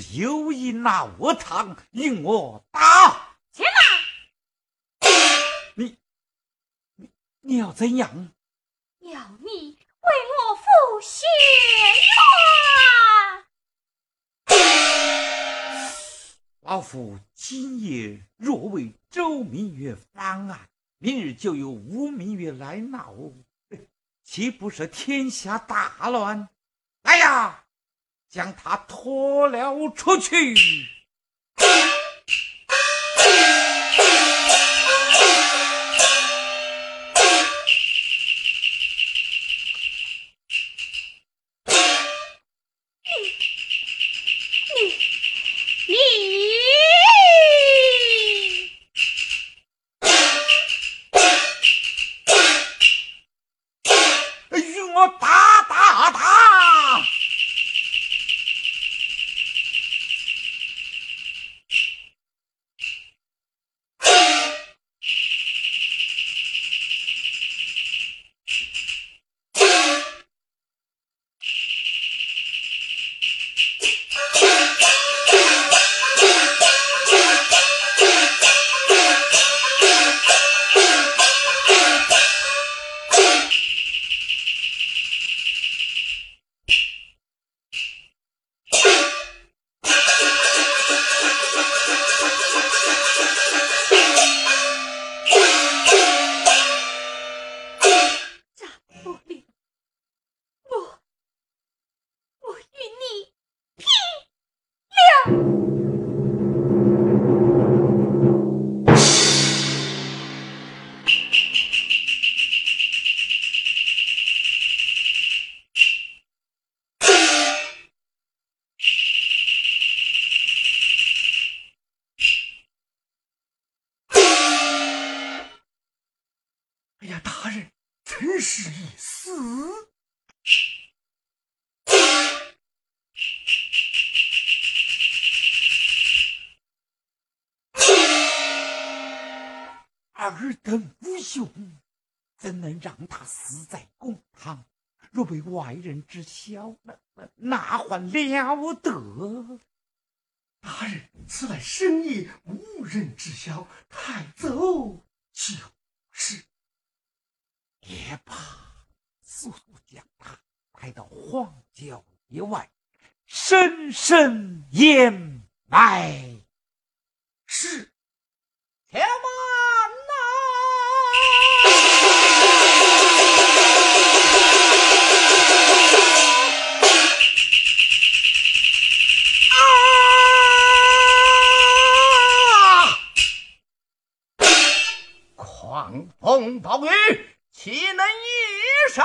是有意拿我堂与我打。且慢，你你你要怎样？要你为我父谢冤。老夫今夜若为周明月翻案，明日就有吴明月来闹，岂不是天下大乱？来呀！将他拖了出去。是死尔等无兄，怎能让他死在公堂？若被外人知晓，那那还了得？大人，此乃生意，无人知晓，太走就是也罢。速速将他带到荒郊野外，深深掩埋。是，且慢。狂风暴雨，岂能一手？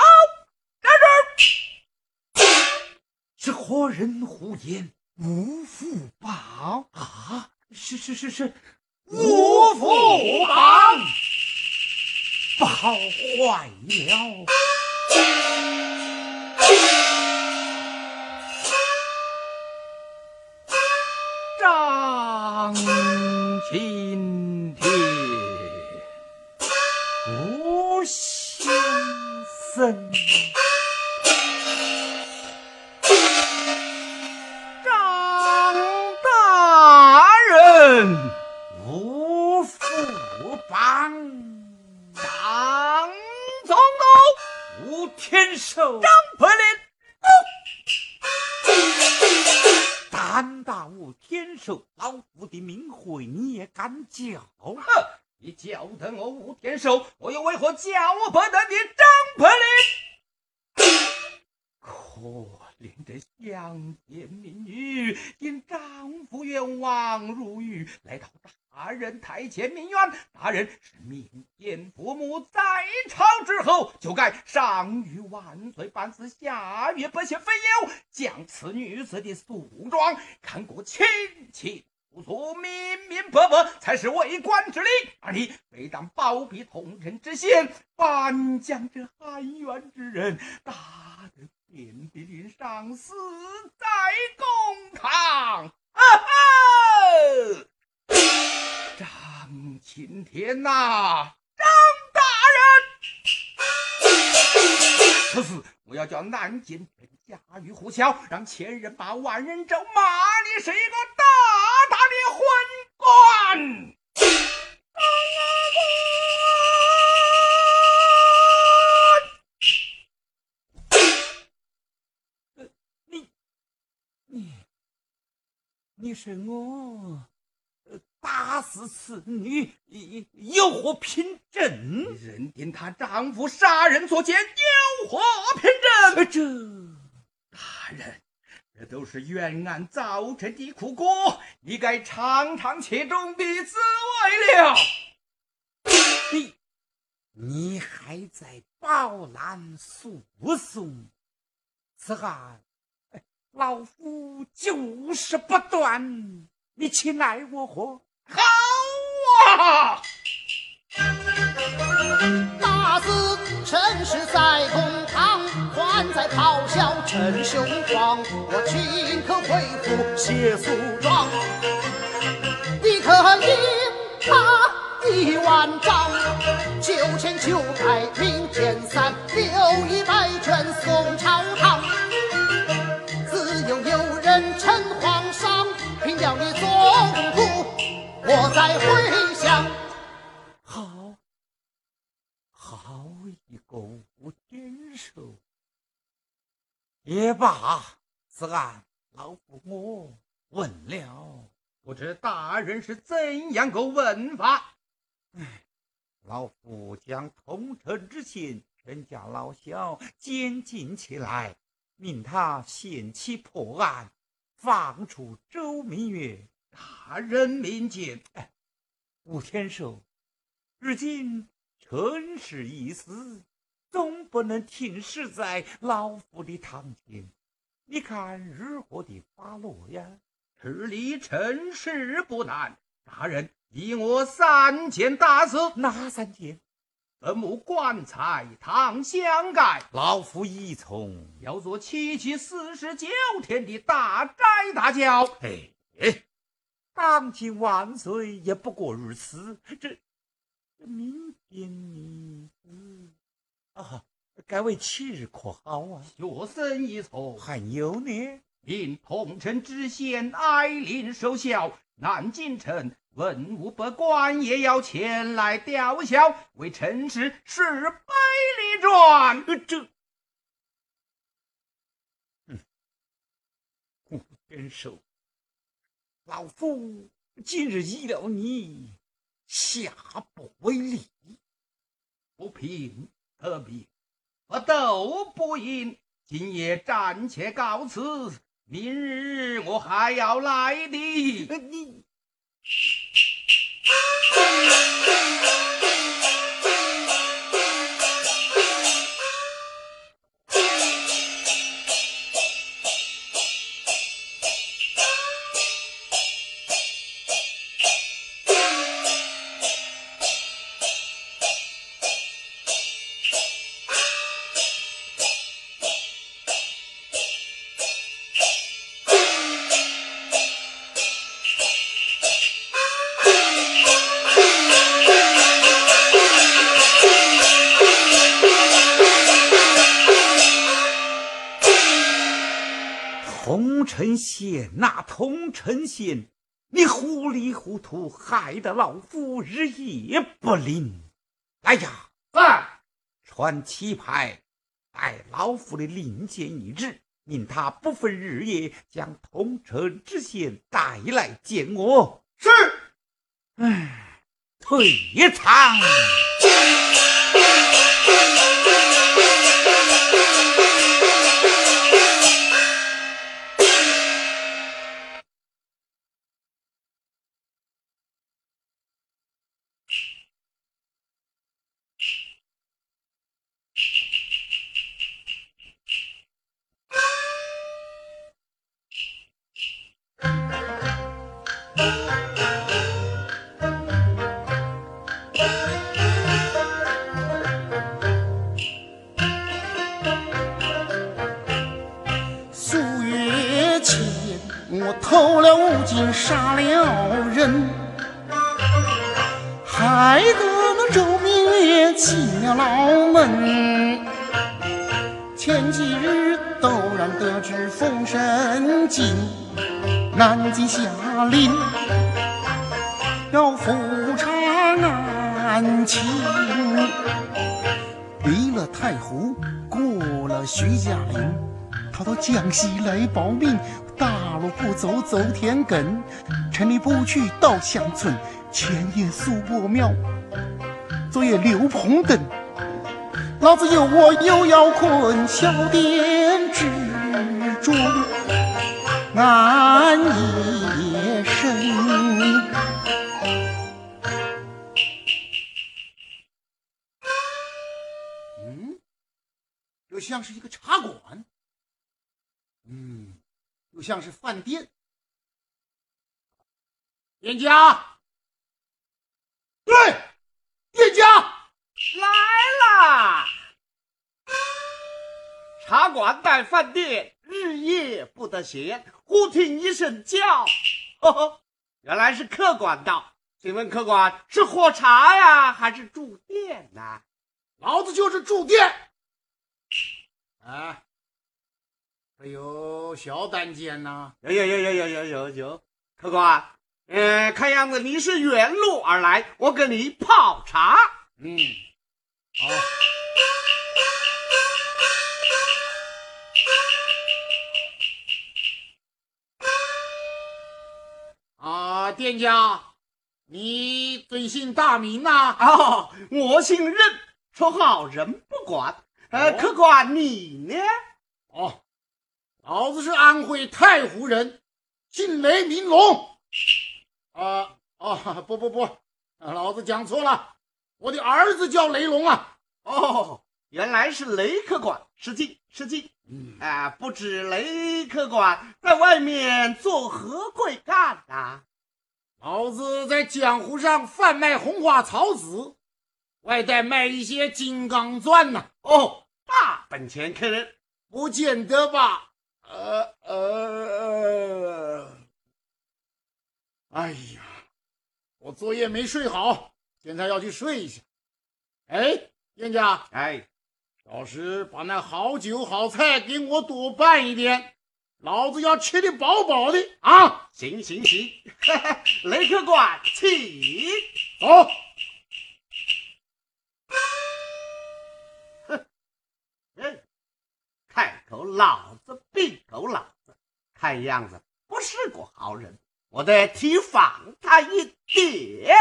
站住！是何人胡言？吴福邦啊！是是是是，吴福邦，不好坏了！张青。僧我又为何叫不得你张培林？可怜的乡间民女，因丈夫冤枉入狱，来到大人台前鸣冤。大人是民间父母，在朝之后就该上谕万岁，办事下狱不写非有，将此女子的诉状看过亲戚。不做明明白白才是为官之礼，而你非但包庇同人之嫌，反将这含冤之人打得遍体鳞伤，死在公堂。啊哈！张青天呐，张大人，此事我要叫南京人家喻户晓，让千人骂万人咒，骂你是一个大大的昏官。你你你是我打死此女，有何凭证？认定她丈夫杀人所见，有何凭证？这大人，这都是冤案造成的苦果，你该尝尝其中的滋味了。你你还在饱览诉讼？此案老夫就是不断，你且奈我何？好啊！大字陈氏在公堂，还在咆哮陈雄狂。我顷刻恢复写诉状，你可应他一万丈，九千九百零减三，六一百卷送朝堂。我再回想。好，好一个无天寿！也罢，此案老夫我问了。不知大人是怎样个问法？老夫将通城之嫌全家老小监禁起来，命他限期破案，放出周明月。大人明鉴。吴天寿，如今陈氏已死，总不能停尸在老夫的堂前。你看如何的发落呀？治理陈氏不难，大人依我三件大事：哪三件？坟墓、棺材、堂相盖。老夫依从。要做七七四十九天的大斋大教。哎哎，当今万岁也不过如此。这这明天你子啊，该为七日可好啊？学生一错。还有呢？命同城知县艾琳守孝，南京城文武百官也要前来吊孝，为陈氏十百里转。这，嗯，吴天寿，老夫今日依了你，下不为例。不平则鸣，不斗不赢。今夜暂且告辞。明日我还要来的。你。通城县那通城县，你糊里糊涂，害得老夫日夜不宁。来呀，啊传棋牌，待老夫的令箭一指，命他不分日夜将通城知县带来见我。是。唉，退堂。前几日陡然得知风神进南京下令，要复查案情。离了太湖，过了徐家岭，逃到江西来保命。大路不走走田埂，城里不去到乡村，前夜宿伯庙，昨夜刘棚灯。老子有我又要困小店之中安夜深。嗯，又像是一个茶馆。嗯。又像是饭店，店家，对，店家来啦！茶馆带饭店，日夜不得闲。忽听一声叫，呵 呵，原来是客官到。请问客官是喝茶呀，还是住店呢？老子就是住店。啊。还有小单间呐？有有有有有有有有，客官，嗯，看样子你是远路而来，我给你泡茶。嗯，好。啊，店家，你尊姓大名呐？哦，我姓任，绰号人不管。呃，客官你呢？哦。老子是安徽太湖人，姓雷名龙。啊哦不不不，老子讲错了，我的儿子叫雷龙啊。哦，原来是雷客官，失敬失敬。嗯，啊，不知雷客官在外面做何贵干呐？老子在江湖上贩卖红花草籽，外带卖一些金刚钻呐。哦，大本钱客人，不见得吧？呃呃，哎呀，我昨夜没睡好，现在要去睡一下。哎，店家，哎，到时把那好酒好菜给我多办一点，老子要吃的饱饱的啊！行行行，雷客官，请走。哼，哎，开口老。子病狗老子，看样子不是个好人，我得提防他一点。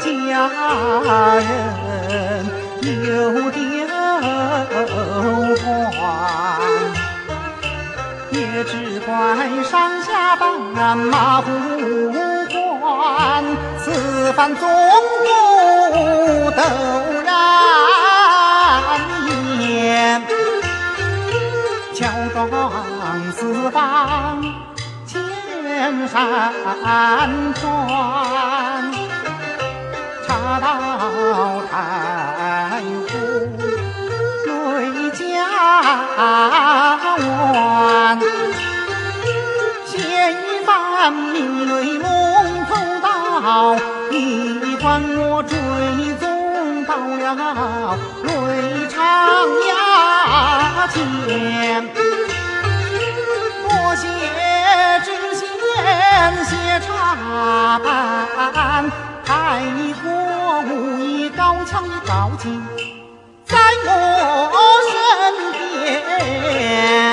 家人有点慌，也只怪上下班，那马不管，此番总督都然言，乔装四方千山川。到太湖弧雷家湾仙一明雷道你管我追踪到了雷长崖前多谢知县谢茶伴在你我武艺高强的高进在我身边。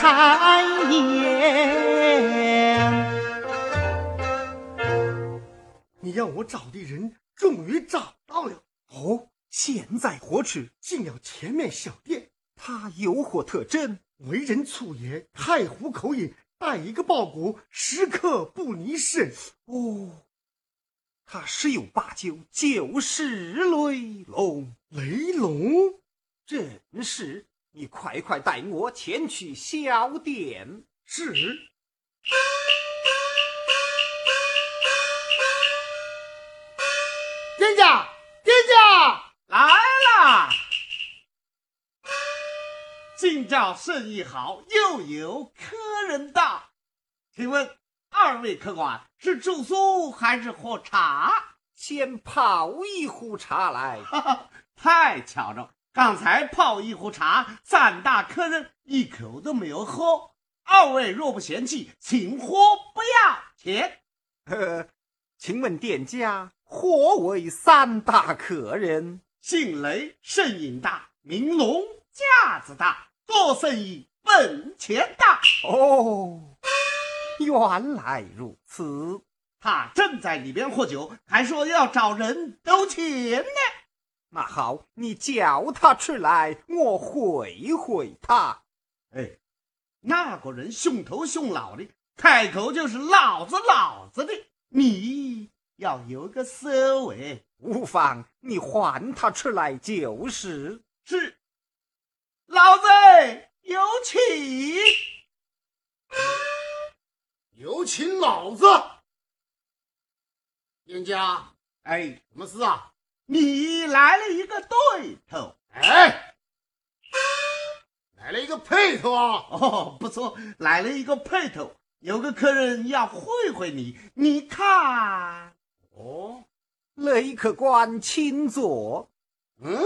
开眼。你让我找的人终于找到了。哦，现在何处？进了前面小店，他有何特征？为人粗野，太湖口音，带一个包裹，时刻不离身。哦，他十有八九就是雷龙。雷龙，正是。你快快带我前去小店。是。店家，店家来了。今朝生意好，又有客人到。请问二位客官是住宿还是喝茶？先泡一壶茶来。哈哈，太巧了。刚才泡一壶茶，三大客人一口都没有喝。二位若不嫌弃，请喝不要钱。呵，请问店家何为三大客人？姓雷，声音大；名龙，架子大。做生意本钱大。哦，原来如此。他正在里边喝酒，还说要找人兜钱呢。那好，你叫他出来，我会会他。哎，那个人凶头凶脑的，开口就是老子老子的，你要有个收尾。无妨，你还他出来就是。是，老子有请，有请老子。店家，哎，什么事啊？你来了一个对头，哎，来了一个配头啊！哦，不错，来了一个配头。有个客人要会会你，你看。哦，雷客官，请坐。嗯，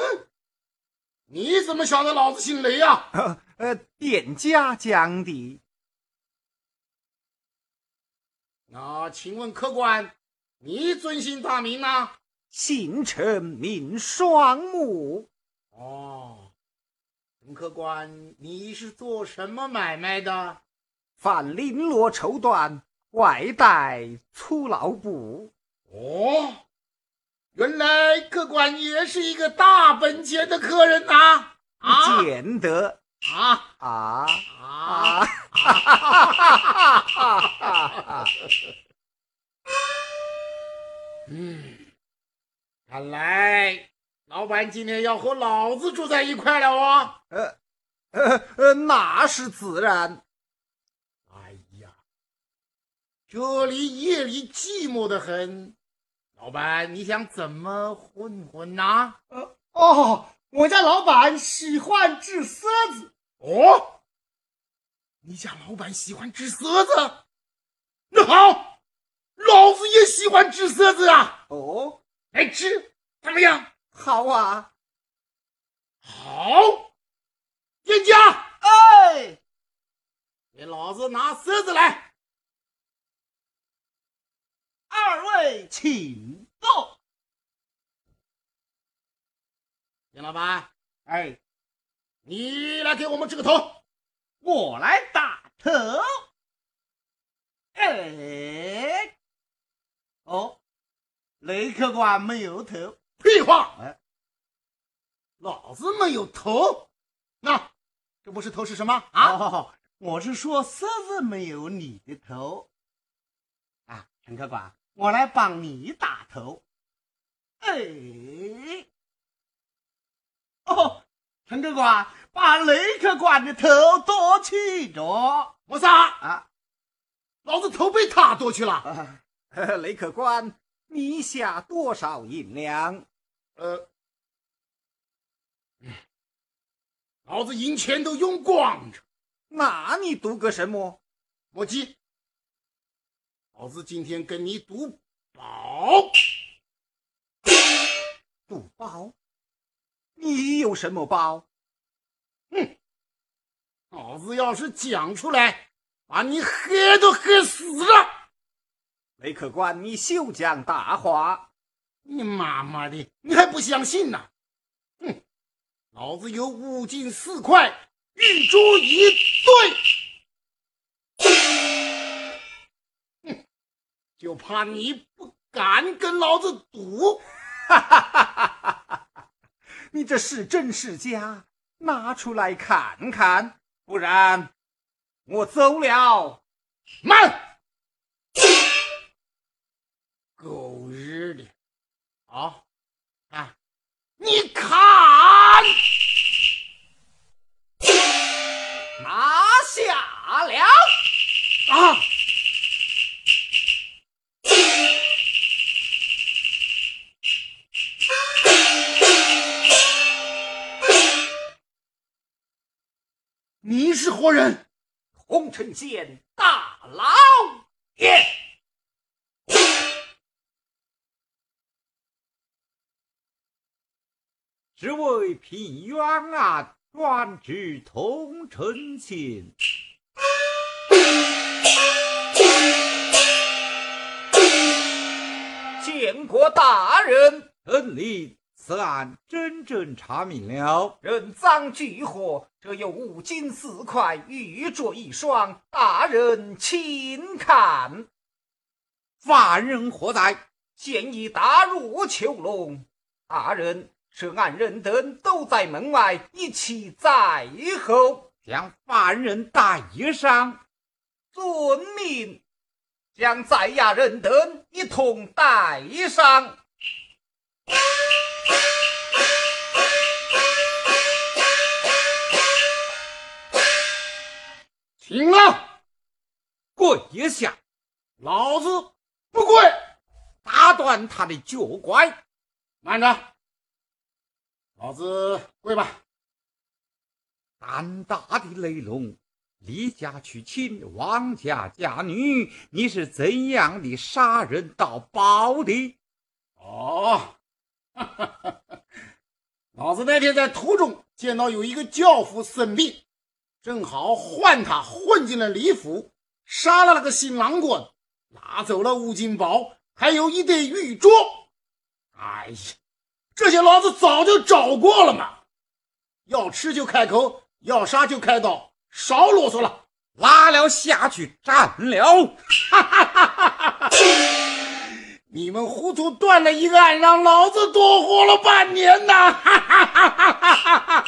你怎么晓得老子姓雷呀？呃，店家讲的。那请问客官，你尊姓大名呢？姓陈名双木。哦，陈客官，你是做什么买卖的？贩绫罗绸缎，外带粗劳布。哦，原来客官也是一个大本钱的客人呐！啊，见得啊啊啊！嗯。看来老板今天要和老子住在一块了哦。呃，呃呃，那是自然。哎呀，这里夜里寂寞的很，老板你想怎么混混呐？呃，哦，我家老板喜欢掷骰子。哦，你家老板喜欢掷骰子？那好，老子也喜欢掷骰子啊。哦。来吃，怎么样？好啊，好。店家，哎，给老子拿狮子来。二位请坐。店老板，哎，你来给我们支个头，我来打头。哎，哦。雷客官没有头，屁话！哎，老子没有头，那这不是头是什么啊？我是说狮子没有你的头啊，陈客官，我来帮你打头。哎，哦，陈客官，把雷客官的头夺去着。我啥啊？老子头被他夺去了。雷客官。你下多少银两？呃，老子银钱都用光着。那你赌个什么？莫急，老子今天跟你赌宝。赌宝？你有什么宝？哼，老子要是讲出来，把你黑都黑死了！雷客官，你休讲大话！你妈妈的，你还不相信呐？哼，老子有五金四块，玉珠一对。哼，就怕你不敢跟老子赌。哈哈哈哈哈！你这是真是假？拿出来看看，不然我走了。慢！狗日的！好，啊，你看，拿下了啊！你是何人？红尘县大老爷。只为平冤案，专治同城县。见过大人，臣令此案真正查明了，人赃俱获，这有五金四块，玉镯一双，大人请看。犯人何在？现已打入囚笼，大人。涉案人等都在门外，一起在后，将犯人带上。遵命，将在押人等一同带上。停了，跪一下！老子不跪！打断他的脚拐！慢着！老子跪吧！胆大的雷龙，离家娶亲王家嫁女，你是怎样的杀人盗宝的？哦，老子那天在途中见到有一个教夫生病，正好换他混进了李府，杀了那个新郎官，拿走了五金宝，还有一对玉镯。哎呀！这些老子早就找过了嘛，要吃就开口，要杀就开刀，少啰嗦了，拉了下去斩了！你们糊涂断了一个案，让老子多活了半年呐！哈哈哈哈哈哈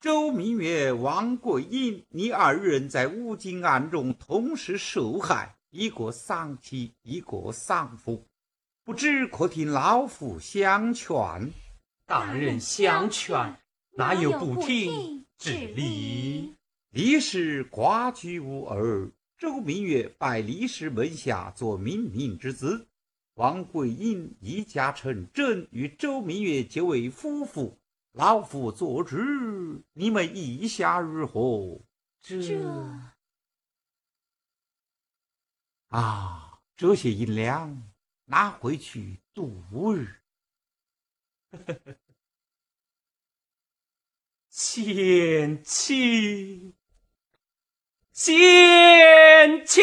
周明月、王桂英，你二人在五金案中同时受害，一个丧妻，一个丧夫，不知可听老夫相劝？大人相劝，哪有不听之理？李氏寡居无儿，周明月拜李氏门下做冥冥之子，王桂英一家成真，与周明月结为夫妇。老夫做主，你们意下如何？这啊，这些银两拿回去度日。贤妻，贤妻。